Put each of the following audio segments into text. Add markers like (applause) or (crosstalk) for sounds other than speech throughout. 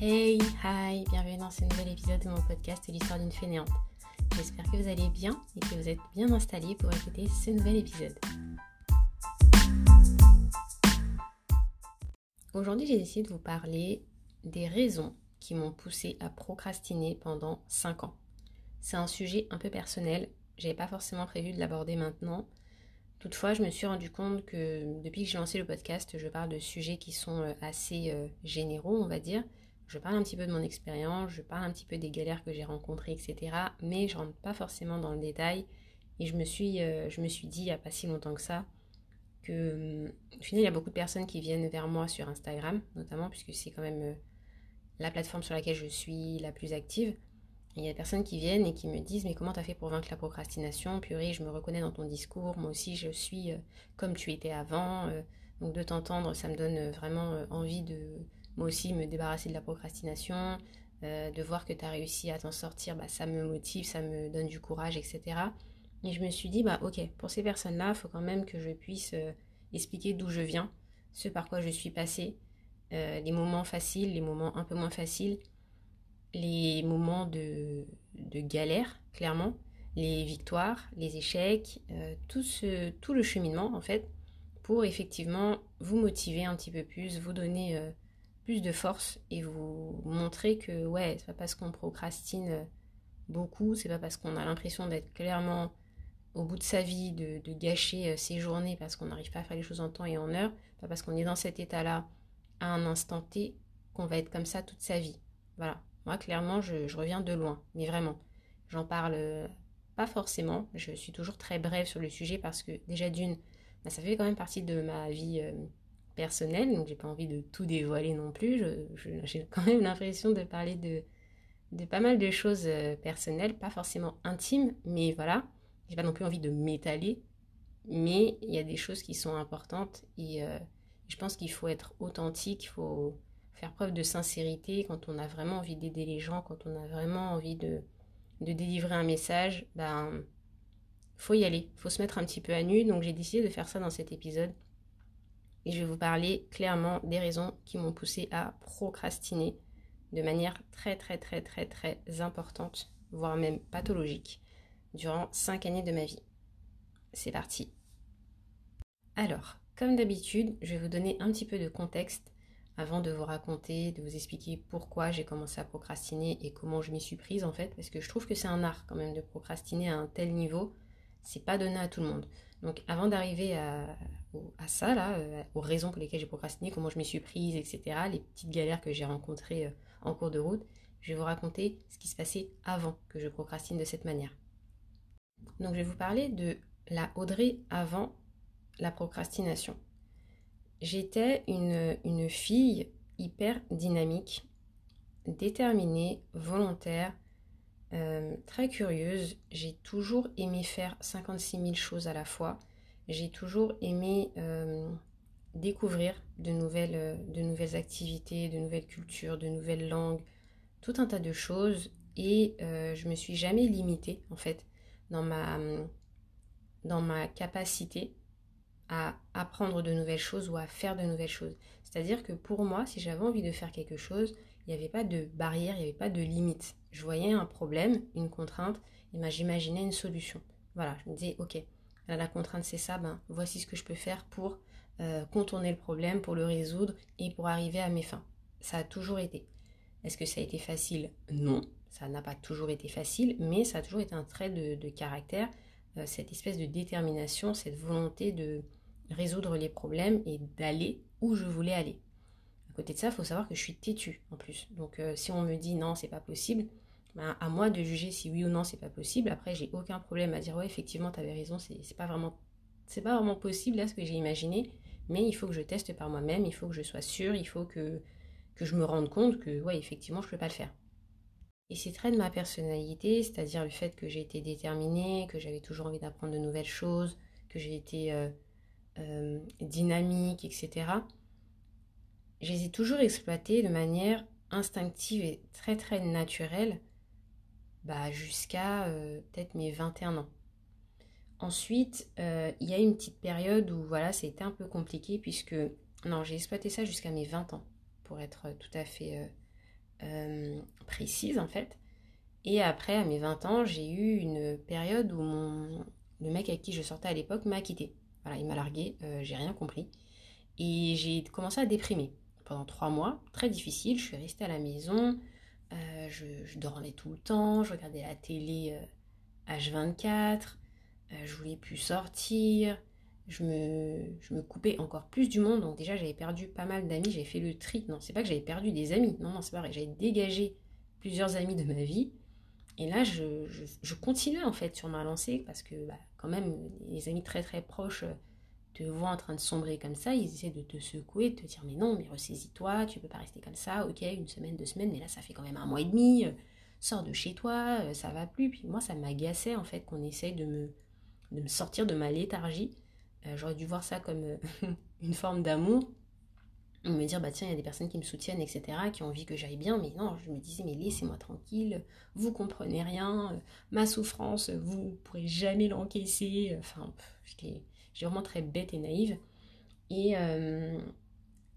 Hey, hi, bienvenue dans ce nouvel épisode de mon podcast L'histoire d'une fainéante. J'espère que vous allez bien et que vous êtes bien installés pour écouter ce nouvel épisode. Aujourd'hui, j'ai décidé de vous parler des raisons qui m'ont poussé à procrastiner pendant 5 ans. C'est un sujet un peu personnel, j'avais pas forcément prévu de l'aborder maintenant. Toutefois, je me suis rendu compte que depuis que j'ai lancé le podcast, je parle de sujets qui sont euh, assez euh, généraux, on va dire, je parle un petit peu de mon expérience, je parle un petit peu des galères que j'ai rencontrées, etc. Mais je rentre pas forcément dans le détail. Et je me suis, euh, dit, il n'y a pas si longtemps que ça, que hum, au final, il y a beaucoup de personnes qui viennent vers moi sur Instagram, notamment, puisque c'est quand même euh, la plateforme sur laquelle je suis la plus active. il y a des personnes qui viennent et qui me disent Mais comment tu as fait pour vaincre la procrastination? Purée, je me reconnais dans ton discours. Moi aussi, je suis euh, comme tu étais avant. donc, de t'entendre, ça me donne vraiment envie de, moi aussi me débarrasser de la procrastination, euh, de voir que tu as réussi à t'en sortir, bah, ça me motive, ça me donne du courage, etc. Et je me suis dit, bah ok, pour ces personnes-là, il faut quand même que je puisse euh, expliquer d'où je viens, ce par quoi je suis passée, euh, les moments faciles, les moments un peu moins faciles, les moments de, galère, clairement, les victoires, les échecs, tout le cheminement en fait, pour effectivement vous motiver un petit peu plus, vous donner de force et vous montrer que ouais, c'est pas parce qu'on procrastine beaucoup, c'est pas parce qu'on a l'impression d'être clairement au bout de sa vie, de, gâcher euh, ses journées parce qu'on n'arrive pas à faire les choses en temps et en heure, pas parce qu'on est dans cet état-là à un instant T qu'on va être comme ça toute sa vie. Voilà. Moi, clairement, je, reviens de loin, mais vraiment. J'en parle euh, pas forcément. Je suis toujours très brève sur le sujet parce que déjà d'une, bah, ça fait quand même partie de ma vie euh, personnel, donc j'ai pas envie de tout dévoiler non plus. J'ai quand même l'impression de parler de, de pas mal de choses euh, personnelles, pas forcément intimes, mais voilà, j'ai pas non plus envie de m'étaler, mais il y a des choses qui sont importantes et euh, je pense qu'il faut être authentique, il faut faire preuve de sincérité quand on a vraiment envie d'aider les gens, quand on a vraiment envie de, de délivrer un message, ben faut y aller, faut se mettre un petit peu à nu, donc j'ai décidé de faire ça dans cet épisode et je vais vous parler clairement des raisons qui m'ont poussé à procrastiner de manière très très très très très importante, voire même pathologique, durant 5 années de ma vie. C'est parti. Alors, comme d'habitude, je vais vous donner un petit peu de contexte avant de vous raconter, de vous expliquer pourquoi j'ai commencé à procrastiner et comment je m'y suis prise en fait, parce que je trouve que c'est un art quand même de procrastiner à un tel niveau, c'est pas donné à tout le monde. Donc avant d'arriver à, ça, là, euh, aux raisons pour lesquelles j'ai procrastiné, comment je m'y suis prise, etc., les petites galères que j'ai rencontrées euh, en cours de route, je vais vous raconter ce qui se passait avant que je procrastine de cette manière. Donc je vais vous parler de la Audrey avant la procrastination. J'étais une, une fille hyper dynamique, déterminée, volontaire, euh, très curieuse. J'ai toujours aimé faire 56 000 choses à la fois j'ai toujours aimé euh, découvrir de nouvelles, euh, de nouvelles activités, de nouvelles cultures, de nouvelles langues, tout un tas de choses. Et euh, je me suis jamais limitée, en fait, dans ma, dans ma capacité à apprendre de nouvelles choses ou à faire de nouvelles choses. C'est-à-dire que pour moi, si j'avais envie de faire quelque chose, il n'y avait pas de barrière, il n'y avait pas de limite. Je voyais un problème, une contrainte, et ben, j'imaginais une solution. Voilà, je me disais, ok, la contrainte c'est ça, ben, voici ce que je peux faire pour euh, contourner le problème, pour le résoudre et pour arriver à mes fins. Ça a toujours été. Est-ce que ça a été facile? Non, ça n'a pas toujours été facile, mais ça a toujours été un trait de, caractère, euh, cette espèce de détermination, cette volonté de résoudre les problèmes et d'aller où je voulais aller. Côté de ça, il faut savoir que je suis têtue en plus. Donc euh, si on me dit non, c'est pas possible, ben, à moi de juger si oui ou non c'est pas possible. Après, j'ai aucun problème à dire ouais, effectivement, tu avais raison, c'est pas vraiment c'est pas vraiment possible là ce que j'ai imaginé, mais il faut que je teste par moi-même, il faut que je sois sûre, il faut que, que je me rende compte que ouais, effectivement, je peux pas le faire. Et c'est très de ma personnalité, c'est-à-dire le fait que j'ai été déterminée, que j'avais toujours envie d'apprendre de nouvelles choses, que j'ai été euh, euh, dynamique, etc. Je les ai toujours exploitées de manière instinctive et très très naturelle bah, jusqu'à euh, peut-être mes 21 ans. Ensuite, euh, il y a une petite période où voilà, c'était un peu compliqué puisque non, j'ai exploité ça jusqu'à mes 20 ans pour être tout à fait précise en fait. Et après, à mes 20 ans, j'ai eu une période où mon, le mec avec qui je sortais à l'époque m'a quitté. Voilà, il m'a largué, j'ai rien compris. Et j'ai commencé à déprimer pendant trois mois, très difficile. Je suis restée à la maison, je, je, dormais tout le temps, je regardais la télé H24, je voulais plus sortir, je me, je me coupais encore plus du monde. Donc déjà, j'avais perdu pas mal d'amis, j'avais fait le tri. Non, c'est pas que j'avais perdu des amis, non, non, c'est pas vrai. J'avais dégagé plusieurs amis de ma vie. Et là, je, je, continuais en fait sur ma lancée parce que bah, quand même, les amis très très proches euh, te voient en train de sombrer comme ça, ils essaient de te secouer, de te dire mais non, mais ressaisis-toi, tu peux pas rester comme ça, ok, une semaine, deux semaines, mais là ça fait quand même un mois et demi, euh, sors de chez toi, euh, ça va plus. Puis moi, ça m'agaçait en fait qu'on essaye de me, de me sortir de ma léthargie euh, j'aurais dû voir ça comme (laughs) une forme d'amour. Me dire, bah tiens, il y a des personnes qui me soutiennent, etc., qui ont envie que j'aille bien. Mais non, je me disais, mais laissez-moi tranquille, vous comprenez rien, ma souffrance, vous pourrez jamais l'encaisser. Enfin, j'étais vraiment très bête et naïve. Et,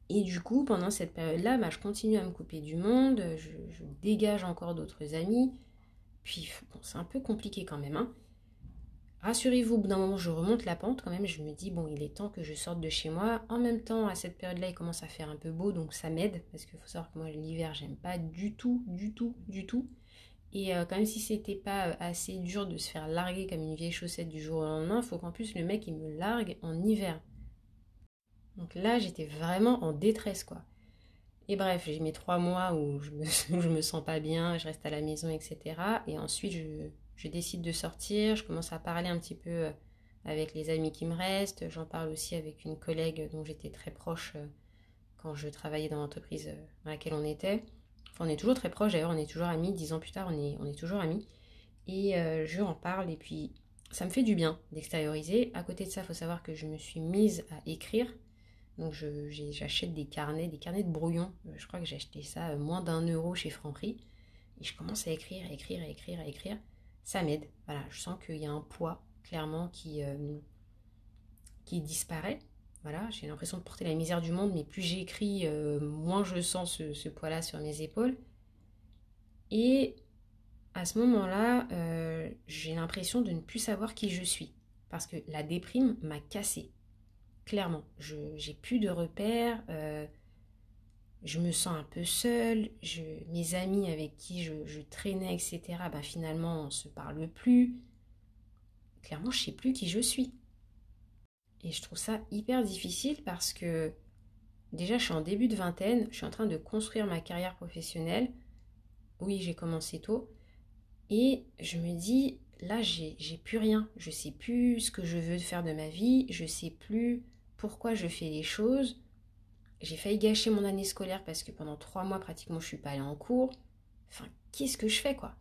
et du coup, pendant cette période-là, bah, je continue à me couper du monde, je, je dégage encore d'autres amis. Puis, bon, c'est un peu compliqué quand même. Hein. Rassurez-vous, au bout d'un moment, je remonte la pente quand même. Je me dis, bon, il est temps que je sorte de chez moi. En même temps, à cette période-là, il commence à faire un peu beau, donc ça m'aide. Parce qu'il faut savoir que moi, l'hiver, j'aime pas du tout, du tout, du tout. Et euh, quand même, si c'était pas euh, assez dur de se faire larguer comme une vieille chaussette du jour au lendemain, faut qu'en plus le mec, il me largue en hiver. Donc là, j'étais vraiment en détresse, quoi. Et bref, j'ai mes trois mois où je me, (laughs) me sens pas bien, je reste à la maison, etc. Et ensuite, je, je décide de sortir, je commence à parler un petit peu euh, avec les amis qui me restent, j'en parle aussi avec une collègue dont j'étais très proche euh, quand je travaillais dans l'entreprise dans laquelle on était. On est toujours très proche d'ailleurs, on est toujours amis, dix ans plus tard, on est, toujours amis. Et je en parle et puis ça me fait du bien d'extérioriser. À côté de ça, il faut savoir que je me suis mise à écrire. Donc j'achète des carnets, des carnets de brouillon. Je crois que j'ai acheté ça moins d'un euro chez Franprix. Et je commence à écrire, à écrire, à écrire, à écrire ça m'aide. Voilà, je sens qu'il y a un poids clairement euh, qui disparaît. Voilà, j'ai l'impression de porter la misère du monde, mais plus j'écris, euh, moins je sens ce, poids-là sur mes épaules. Et à ce moment-là, euh, j'ai l'impression de ne plus savoir qui je suis. Parce que la déprime m'a cassé. Clairement, je j'ai plus de repères je me sens un peu seule, mes amis avec qui je, traînais, etc., ben finalement, on ne se parle plus. Clairement, je ne sais plus qui je suis. Et je trouve ça hyper difficile parce que déjà, je suis en début de vingtaine, je suis en train de construire ma carrière professionnelle. Oui, j'ai commencé tôt. Et je me dis, là, j'ai plus rien. Je sais plus ce que je veux faire de ma vie. Je sais plus pourquoi je fais les choses. J'ai failli gâcher mon année scolaire parce que pendant trois mois pratiquement je suis pas allée en cours. Enfin, qu'est-ce que je fais quoi?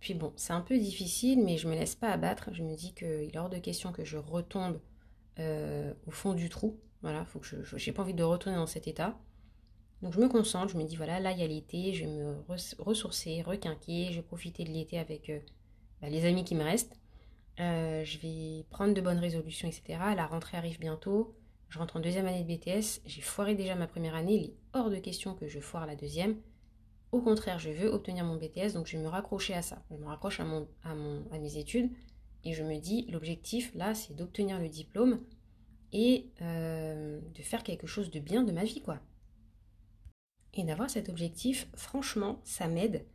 Puis bon, c'est un peu difficile, mais je me laisse pas abattre. Je me dis qu'il est hors de question que je retombe euh, au fond du trou. Voilà, faut que je, j'ai pas envie de retourner dans cet état. Donc je me concentre, je me dis voilà, là il y a l'été, je vais me ressourcer, requinquer, je vais profiter de l'été avec euh, bah, les amis qui me restent. Euh, je vais prendre de bonnes résolutions, etc. La rentrée arrive bientôt. Je rentre en deuxième année de BTS, j'ai foiré déjà ma première année, il est hors de question que je foire la deuxième. Au contraire, je veux obtenir mon BTS, donc je vais me raccrocher à ça. Je me raccroche à, mes études et je me dis, l'objectif là, c'est d'obtenir le diplôme et euh, de faire quelque chose de bien de ma vie, quoi. Et d'avoir cet objectif, franchement, ça m'aide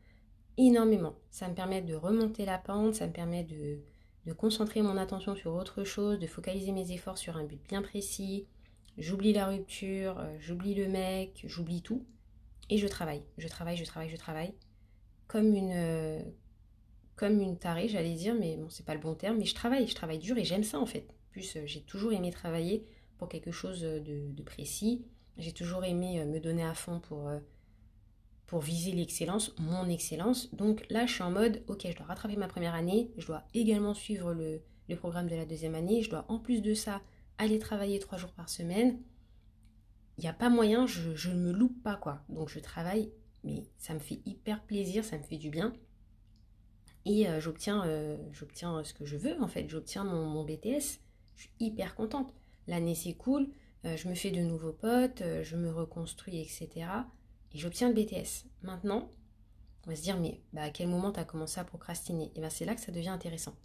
énormément. Ça me permet de remonter la pente, ça me permet de, de concentrer mon attention sur autre chose, de focaliser mes efforts sur un but bien précis. J'oublie la rupture, euh, j'oublie le mec, j'oublie tout. Et je travaille, je travaille, je travaille, je travaille. Comme une, euh, comme une tarée, j'allais dire, mais bon, c'est pas le bon terme, mais je travaille, je travaille dur et j'aime ça en fait. En plus, euh, j'ai toujours aimé travailler pour quelque chose de précis. J'ai toujours aimé me donner à fond pour pour viser l'excellence, mon excellence. Donc là, je suis en mode, ok, je dois rattraper ma première année, je dois également suivre le, programme de la deuxième année, je dois en plus de ça aller travailler trois jours par semaine. Il n'y a pas moyen, je ne me loupe pas, quoi. Donc je travaille, mais ça me fait hyper plaisir, ça me fait du bien. Et euh, j'obtiens, euh, j'obtiens ce que je veux, en fait. J'obtiens mon, BTS. Je suis hyper contente. L'année s'écoule, euh, je me fais de nouveaux potes, je me reconstruis, etc. et j'obtiens le BTS. Maintenant, on va se dire, mais bah, à quel moment tu as commencé à procrastiner? Et bien c'est là que ça devient intéressant.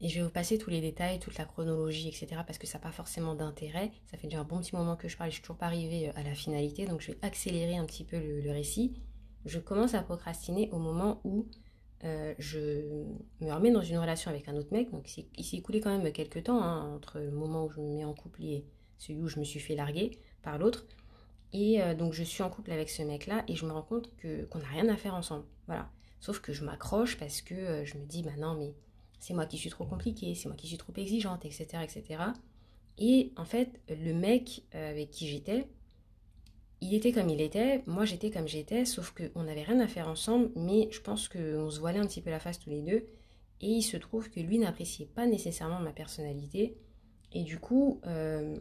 Et je vais vous passer tous les détails, toute la chronologie, etc. parce que ça n'a pas forcément d'intérêt. Ça fait déjà un bon petit moment que je parle, je suis toujours pas arrivée euh, à la finalité, donc je vais accélérer un petit peu le, récit. Je commence à procrastiner au moment où euh, je me remets dans une relation avec un autre mec. Donc il s'est écoulé quand même quelques temps hein, entre le moment où je me mets en couple et celui où je me suis fait larguer par l'autre. Et euh, donc je suis en couple avec ce mec-là et je me rends compte que qu'on n'a rien à faire ensemble. Voilà. Sauf que je m'accroche parce que je me dis, bah non, mais c'est moi qui suis trop compliquée, c'est moi qui suis trop exigeante, etc. etc. Et en fait, le mec euh, avec qui j'étais, il était comme il était, moi j'étais comme j'étais, sauf qu'on n'avait rien à faire ensemble, mais je pense qu'on se voilait un petit peu la face tous les deux. Et il se trouve que lui n'appréciait pas nécessairement ma personnalité. Et du coup, euh,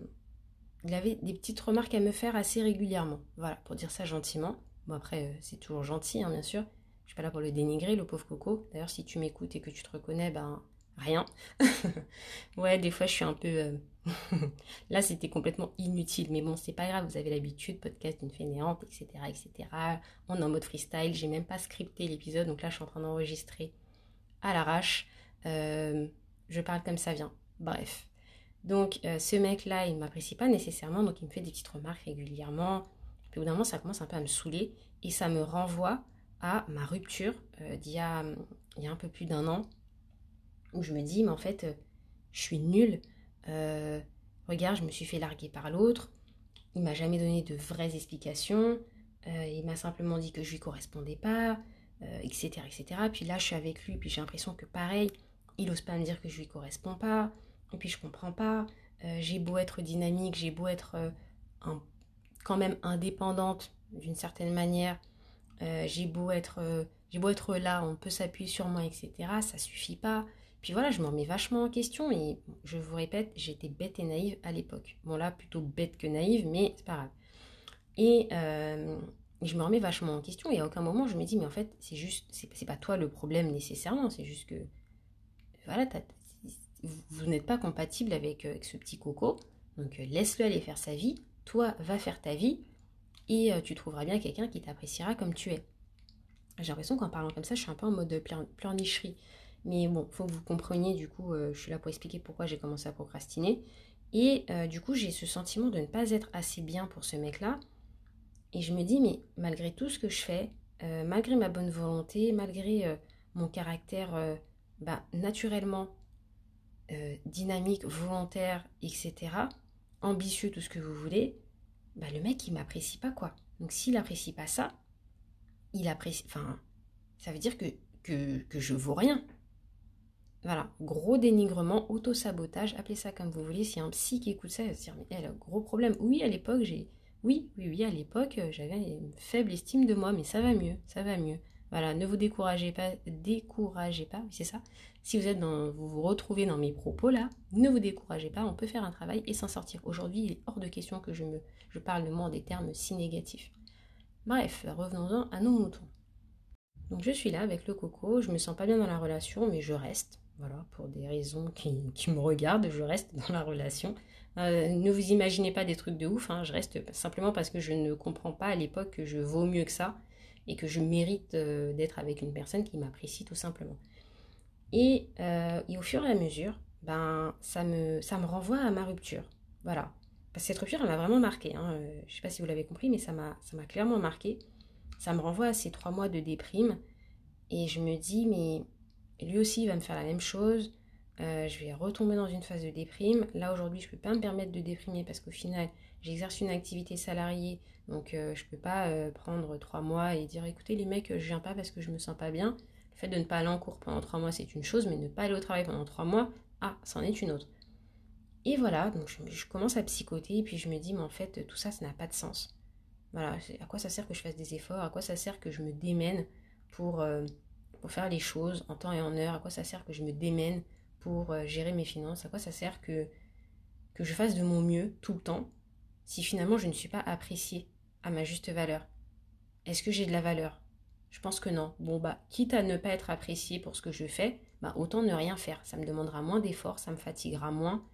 il avait des petites remarques à me faire assez régulièrement. Voilà, pour dire ça gentiment. Bon, après, euh, c'est toujours gentil, hein, bien sûr. Je suis pas là pour le dénigrer, le pauvre Coco. D'ailleurs, si tu m'écoutes et que tu te reconnais, ben rien. (laughs) ouais, des fois, je suis un peu. Euh, (laughs) là, c'était complètement inutile, mais bon, c'est pas grave. Vous avez l'habitude, podcast d'une fainéante, etc., etc. On est en mode freestyle. J'ai même pas scripté l'épisode, donc là, je suis en train d'enregistrer à l'arrache. Euh, je parle comme ça vient. Bref. Donc, euh, ce mec-là, il m'apprécie pas nécessairement, donc il me fait des petites remarques régulièrement. Puis au bout d'un moment, ça commence un peu à me saouler et ça me renvoie à ma rupture euh, d'il y, a, un peu plus d'un an, où je me dis, mais en fait, euh, je suis nulle. Euh, regarde, je me suis fait larguer par l'autre. Il m'a jamais donné de vraies explications. il m'a simplement dit que je lui correspondais pas, etc., etc. Puis là, je suis avec lui, puis j'ai l'impression que pareil, il ose pas me dire que je lui corresponds pas. Et puis je comprends pas. j'ai beau être dynamique, j'ai beau être quand même indépendante d'une certaine manière. Euh, j'ai beau être euh, j'ai beau être là, on peut s'appuyer sur moi, etc. Ça suffit pas. Puis voilà, je m'en mets vachement en question et je vous répète, j'étais bête et naïve à l'époque. Bon là, plutôt bête que naïve, mais c'est pas grave. Et euh, je me remets vachement en question et à aucun moment je me dis, mais en fait, c'est juste, c'est pas toi le problème nécessairement, c'est juste que, voilà, vous n'êtes pas compatible avec, avec, ce petit coco, donc laisse-le aller faire sa vie, toi va faire ta vie, et euh, tu trouveras bien quelqu'un qui t'appréciera comme tu es. J'ai l'impression qu'en parlant comme ça, je suis un peu en mode pleurnicherie. Mais bon, faut que vous compreniez, du coup, euh, je suis là pour expliquer pourquoi j'ai commencé à procrastiner. Et euh, du coup, j'ai ce sentiment de ne pas être assez bien pour ce mec-là. Et je me dis, mais malgré tout ce que je fais, malgré ma bonne volonté, malgré mon caractère bah, naturellement dynamique, volontaire, etc., ambitieux, tout ce que vous voulez, bah, le mec, il m'apprécie pas, quoi. Donc, s'il apprécie pas ça, il apprécie. Enfin, ça veut dire que, que, que je vaux rien. Voilà, gros dénigrement, auto-sabotage, appelez ça comme vous voulez. Si un psy qui écoute ça, il va se dire, mais elle a un gros problème. Oui, à l'époque, j'ai. Oui, oui, oui, à l'époque, j'avais une faible estime de moi, mais ça va mieux, ça va mieux. Voilà, ne vous découragez pas, découragez pas, c'est ça. Si vous êtes dans, vous vous retrouvez dans mes propos là, ne vous découragez pas, on peut faire un travail et s'en sortir. Aujourd'hui, il est hors de question que je me, je parle de moi des termes si négatifs. Bref, revenons-en à nos moutons. Donc je suis là avec le coco, je me sens pas bien dans la relation, mais je reste. Voilà, pour des raisons qui, me regardent, je reste dans la relation. Euh, ne vous imaginez pas des trucs de ouf, hein, je reste simplement parce que je ne comprends pas à l'époque que je vaux mieux que ça et que je mérite euh, d'être avec une personne qui m'apprécie tout simplement. Et, euh, et, au fur et à mesure, ben, ça, me, ça me renvoie à ma rupture. Voilà. Parce que cette rupture, elle m'a vraiment marqué. Hein. Euh, je ne sais pas si vous l'avez compris, mais ça m'a clairement marqué. Ça me renvoie à ces trois mois de déprime. Et je me dis, mais lui aussi, il va me faire la même chose. je vais retomber dans une phase de déprime. Là, aujourd'hui, je ne peux pas me permettre de déprimer parce qu'au final, j'exerce une activité salariée donc euh, je peux pas euh, prendre trois mois et dire écoutez les mecs, je viens pas parce que je me sens pas bien. Le fait de ne pas aller en cours pendant trois mois, c'est une chose, mais ne pas aller au travail pendant trois mois, ah, c'en est une autre. Et voilà, donc je, commence à psychoter et puis je me dis mais en fait tout ça, ça n'a pas de sens. Voilà, à quoi ça sert que je fasse des efforts? À quoi ça sert que je me démène pour, euh, pour faire les choses en temps et en heure? À quoi ça sert que je me démène pour gérer mes finances? À quoi ça sert que, que je fasse de mon mieux tout le temps? Si finalement je ne suis pas appréciée à ma juste valeur Est-ce que j'ai de la valeur? Je pense que non. Bon, bah, quitte à ne pas être apprécié pour ce que je fais, bah, autant ne rien faire. Ça me demandera moins d'efforts, ça me fatiguera moins.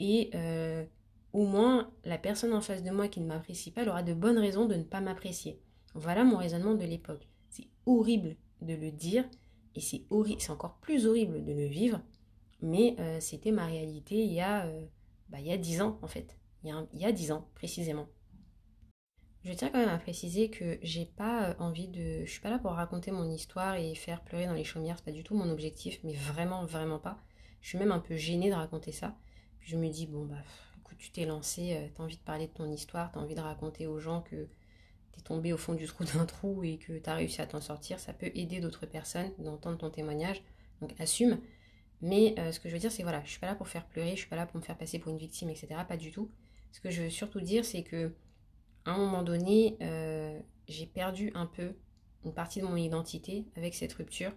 Et euh, au moins, la personne en face de moi qui ne m'apprécie pas, elle aura de bonnes raisons de ne pas m'apprécier. Voilà mon raisonnement de l'époque. C'est horrible de le dire et c'est encore plus horrible de le vivre, mais euh, c'était ma réalité il y a euh, bah, il y a 10 ans en fait. Il y a, 10 ans précisément. Je tiens quand même à préciser que j'ai pas euh, envie de. Je suis pas là pour raconter mon histoire et faire pleurer dans les chaumières, c'est pas du tout mon objectif, mais vraiment, vraiment pas. Je suis même un peu gênée de raconter ça. Puis je me dis, bon, bah, écoute, tu t'es lancé, euh, t'as envie de parler de ton histoire, t'as envie de raconter aux gens que t'es tombé au fond du trou d'un trou et que t'as réussi à t'en sortir. Ça peut aider d'autres personnes d'entendre ton témoignage. Donc assume. Mais euh, ce que je veux dire, c'est voilà, je suis pas là pour faire pleurer, je suis pas là pour me faire passer pour une victime, etc. Pas du tout. Ce que je veux surtout dire, c'est que à un moment donné, euh, j'ai perdu un peu une partie de mon identité avec cette rupture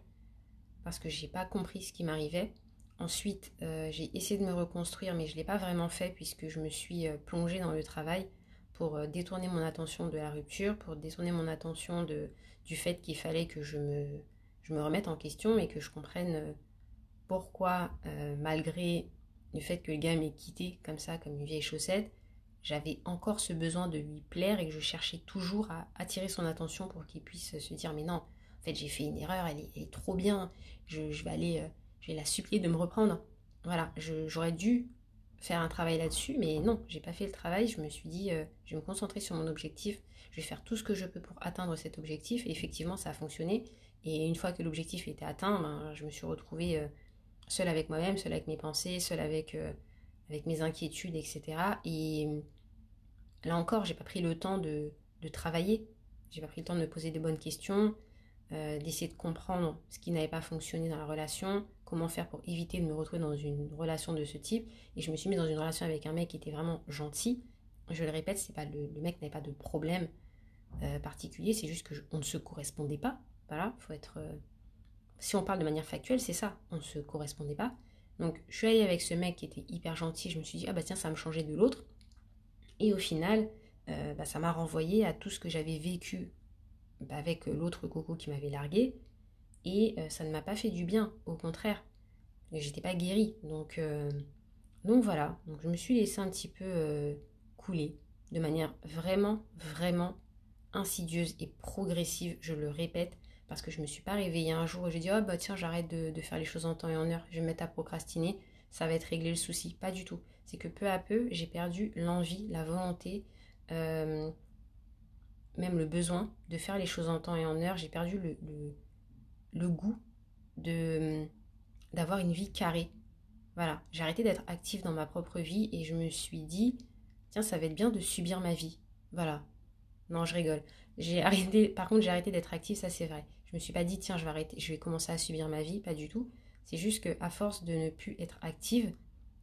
parce que j'ai pas compris ce qui m'arrivait. Ensuite, euh, j'ai essayé de me reconstruire, mais je ne l'ai pas vraiment fait puisque je me suis euh, plongée dans le travail pour détourner mon attention de la rupture, pour détourner mon attention de, du fait qu'il fallait que je me, je me remette en question et que je comprenne pourquoi, malgré le fait que le gars m'ait quitté comme ça, comme une vieille chaussette, j'avais encore ce besoin de lui plaire et que je cherchais toujours à attirer son attention pour qu'il puisse se dire mais non, en fait j'ai fait une erreur, elle est, trop bien, je, vais aller, euh, je vais la supplier de me reprendre. Voilà, j'aurais dû faire un travail là-dessus, mais non, j'ai pas fait le travail. Je me suis dit, euh, je vais me concentrer sur mon objectif, je vais faire tout ce que je peux pour atteindre cet objectif. Et effectivement, ça a fonctionné. Et une fois que l'objectif était atteint, ben, je me suis retrouvée euh, seule avec moi-même, seule avec mes pensées, seule avec, avec mes inquiétudes, etc. Et Là encore, j'ai pas pris le temps de, de travailler. J'ai pas pris le temps de me poser de bonnes questions, euh, d'essayer de comprendre ce qui n'avait pas fonctionné dans la relation, comment faire pour éviter de me retrouver dans une relation de ce type. Et je me suis mise dans une relation avec un mec qui était vraiment gentil. Je le répète, c'est pas le, mec n'avait pas de problème euh, particulier, c'est juste qu'on ne se correspondait pas. Voilà, faut être. Euh, si on parle de manière factuelle, c'est ça, on ne se correspondait pas. Donc je suis allée avec ce mec qui était hyper gentil, je me suis dit, ah bah tiens, ça va me changer de l'autre. Et au final, euh, bah, ça m'a renvoyé à tout ce que j'avais vécu bah, avec l'autre coco qui m'avait largué. Et euh, ça ne m'a pas fait du bien, au contraire. J'étais pas guérie. Donc, euh, voilà, je me suis laissée un petit peu couler de manière vraiment, vraiment insidieuse et progressive, je le répète, parce que je me suis pas réveillée un jour et j'ai dit oh bah tiens j'arrête de, de, faire les choses en temps et en heure, je vais me mettre à procrastiner, ça va être réglé le souci. Pas du tout c'est que peu à peu, j'ai perdu l'envie, la volonté, euh, même le besoin de faire les choses en temps et en heure. J'ai perdu le, le, goût de d'avoir une vie carrée. Voilà, j'ai arrêté d'être active dans ma propre vie et je me suis dit, tiens, ça va être bien de subir ma vie. Voilà. Non, je rigole. J'ai arrêté, (laughs) par contre, j'ai arrêté d'être active, ça c'est vrai. Je me suis pas dit, tiens, je vais arrêter, je vais commencer à subir ma vie, pas du tout. C'est juste que à force de ne plus être active,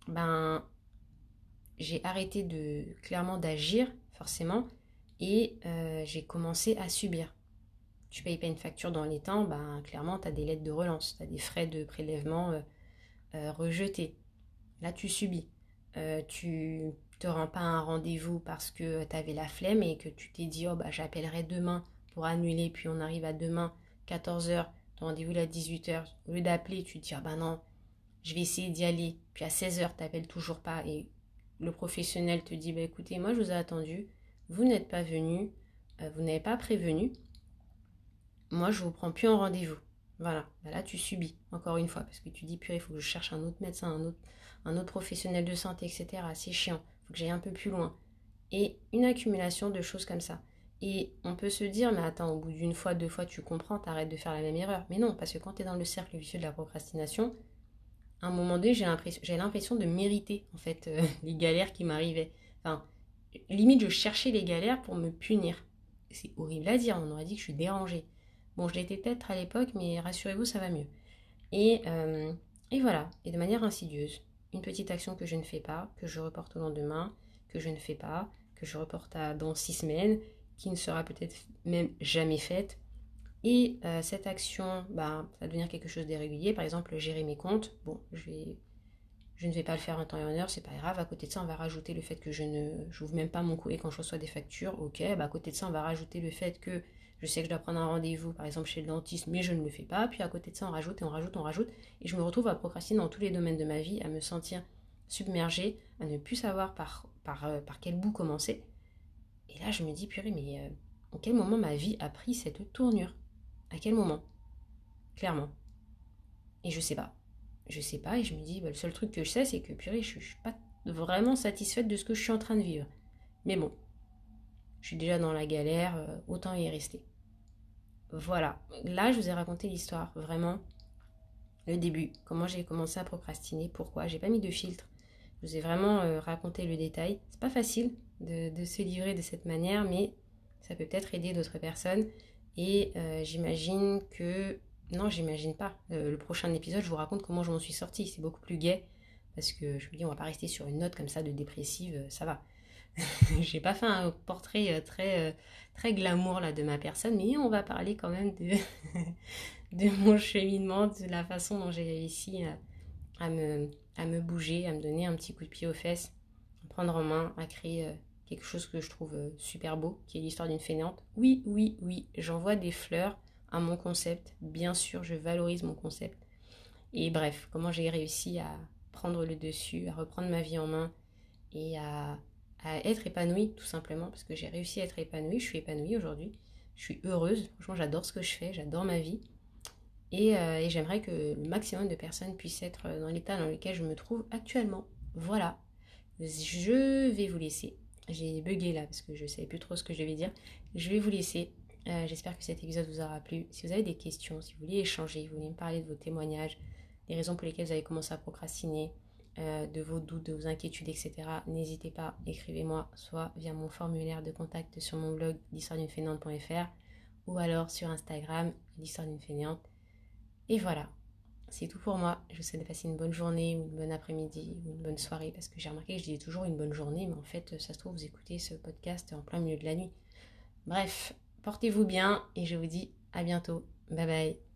ben j'ai arrêté de clairement d'agir, forcément, et euh, j'ai commencé à subir. Tu payes pas une facture dans les temps, ben, clairement, tu as des lettres de relance, tu as des frais de prélèvement euh, euh, rejetés. Là, tu subis. tu te rends pas un rendez-vous parce que tu avais la flemme et que tu t'es dit, oh, bah, j'appellerai demain pour annuler, puis on arrive à demain, 14h, ton rendez-vous est à 18h. Au lieu d'appeler, tu te dis, ah ben non, je vais essayer d'y aller. Puis à 16h, tu toujours pas. Et le professionnel te dit, bah, écoutez, moi je vous ai attendu, vous n'êtes pas venu, euh, vous n'avez pas prévenu, moi je vous prends plus en rendez-vous. Voilà, bah, là tu subis, encore une fois, parce que tu dis, purée, il faut que je cherche un autre médecin, un autre, un autre professionnel de santé, etc. C'est chiant, il faut que j'aille un peu plus loin. Et une accumulation de choses comme ça. Et on peut se dire, mais attends, au bout d'une fois, deux fois, tu comprends, t'arrêtes de faire la même erreur. Mais non, parce que quand tu es dans le cercle vicieux de la procrastination, à un moment donné, j'ai l'impression de mériter en fait euh, (laughs) les galères qui m'arrivaient. Enfin, limite, je cherchais les galères pour me punir. C'est horrible à dire, on aurait dit que je suis dérangée. Bon, je l'étais peut-être à l'époque, mais rassurez-vous, ça va mieux. Et, euh, et voilà, et de manière insidieuse. Une petite action que je ne fais pas, que je reporte au lendemain, que je ne fais pas, que je reporte à dans six semaines, qui ne sera peut-être même jamais faite, et euh, cette action, bah, ça va devenir quelque chose d'irrégulier. Par exemple, gérer mes comptes. Bon, je, ne vais pas le faire en temps et en heure, c'est pas grave. À côté de ça, on va rajouter le fait que je ne j'ouvre même pas mon courrier quand je reçois des factures. Ok, bah, à côté de ça, on va rajouter le fait que je sais que je dois prendre un rendez-vous, par exemple chez le dentiste, mais je ne le fais pas. Puis à côté de ça, on rajoute et on rajoute, on rajoute. Et je me retrouve à procrastiner dans tous les domaines de ma vie, à me sentir submergée, à ne plus savoir par, euh, quel bout commencer. Et là, je me dis, purée, mais euh, en quel moment ma vie a pris cette tournure? À quel moment? Clairement. Et je sais pas. Je sais pas et je me dis, bah, le seul truc que je sais, c'est que purée, je, je suis pas vraiment satisfaite de ce que je suis en train de vivre. Mais bon, je suis déjà dans la galère, euh, autant y rester. Voilà, là je vous ai raconté l'histoire, vraiment, le début, comment j'ai commencé à procrastiner, pourquoi, j'ai pas mis de filtre. Je vous ai vraiment euh, raconté le détail. C'est pas facile de, se livrer de cette manière, mais ça peut peut-être aider d'autres personnes. Et euh, j'imagine que. Non, j'imagine pas. le prochain épisode, je vous raconte comment je m'en suis sortie. C'est beaucoup plus gai. Parce que je me dis, on va pas rester sur une note comme ça de dépressive, ça va. (laughs) j'ai pas fait un portrait euh, très, euh, très glamour là, de ma personne, mais on va parler quand même de, (laughs) mon cheminement, de la façon dont j'ai réussi à, me, à me bouger, à me donner un petit coup de pied aux fesses, à prendre en main, à créer euh, quelque chose que je trouve super beau, qui est l'histoire d'une fainéante. Oui, oui, oui, j'envoie des fleurs à mon concept, bien sûr, je valorise mon concept. Et bref, comment j'ai réussi à prendre le dessus, à reprendre ma vie en main et à être épanouie tout simplement parce que j'ai réussi à être épanouie, je suis épanouie aujourd'hui, je suis heureuse, franchement j'adore ce que je fais, j'adore ma vie et, euh, j'aimerais que le maximum de personnes puissent être dans l'état dans lequel je me trouve actuellement. Voilà, je vais vous laisser. J'ai bugué là parce que je ne savais plus trop ce que je devais dire. Je vais vous laisser. Euh, j'espère que cet épisode vous aura plu. Si vous avez des questions, si vous voulez échanger, vous voulez me parler de vos témoignages, des raisons pour lesquelles vous avez commencé à procrastiner, euh, de vos doutes, de vos inquiétudes, etc., n'hésitez pas, écrivez-moi soit via mon formulaire de contact sur mon blog l'histoire d'une ou alors sur Instagram l'histoire d'une fainéante. Et voilà, c'est tout pour moi. Je vous souhaite de passer une bonne journée ou une bonne après-midi ou une bonne soirée parce que j'ai remarqué que je disais toujours une bonne journée, mais en fait, ça se trouve, vous écoutez ce podcast en plein milieu de la nuit. Bref, portez-vous bien et je vous dis à bientôt. Bye bye.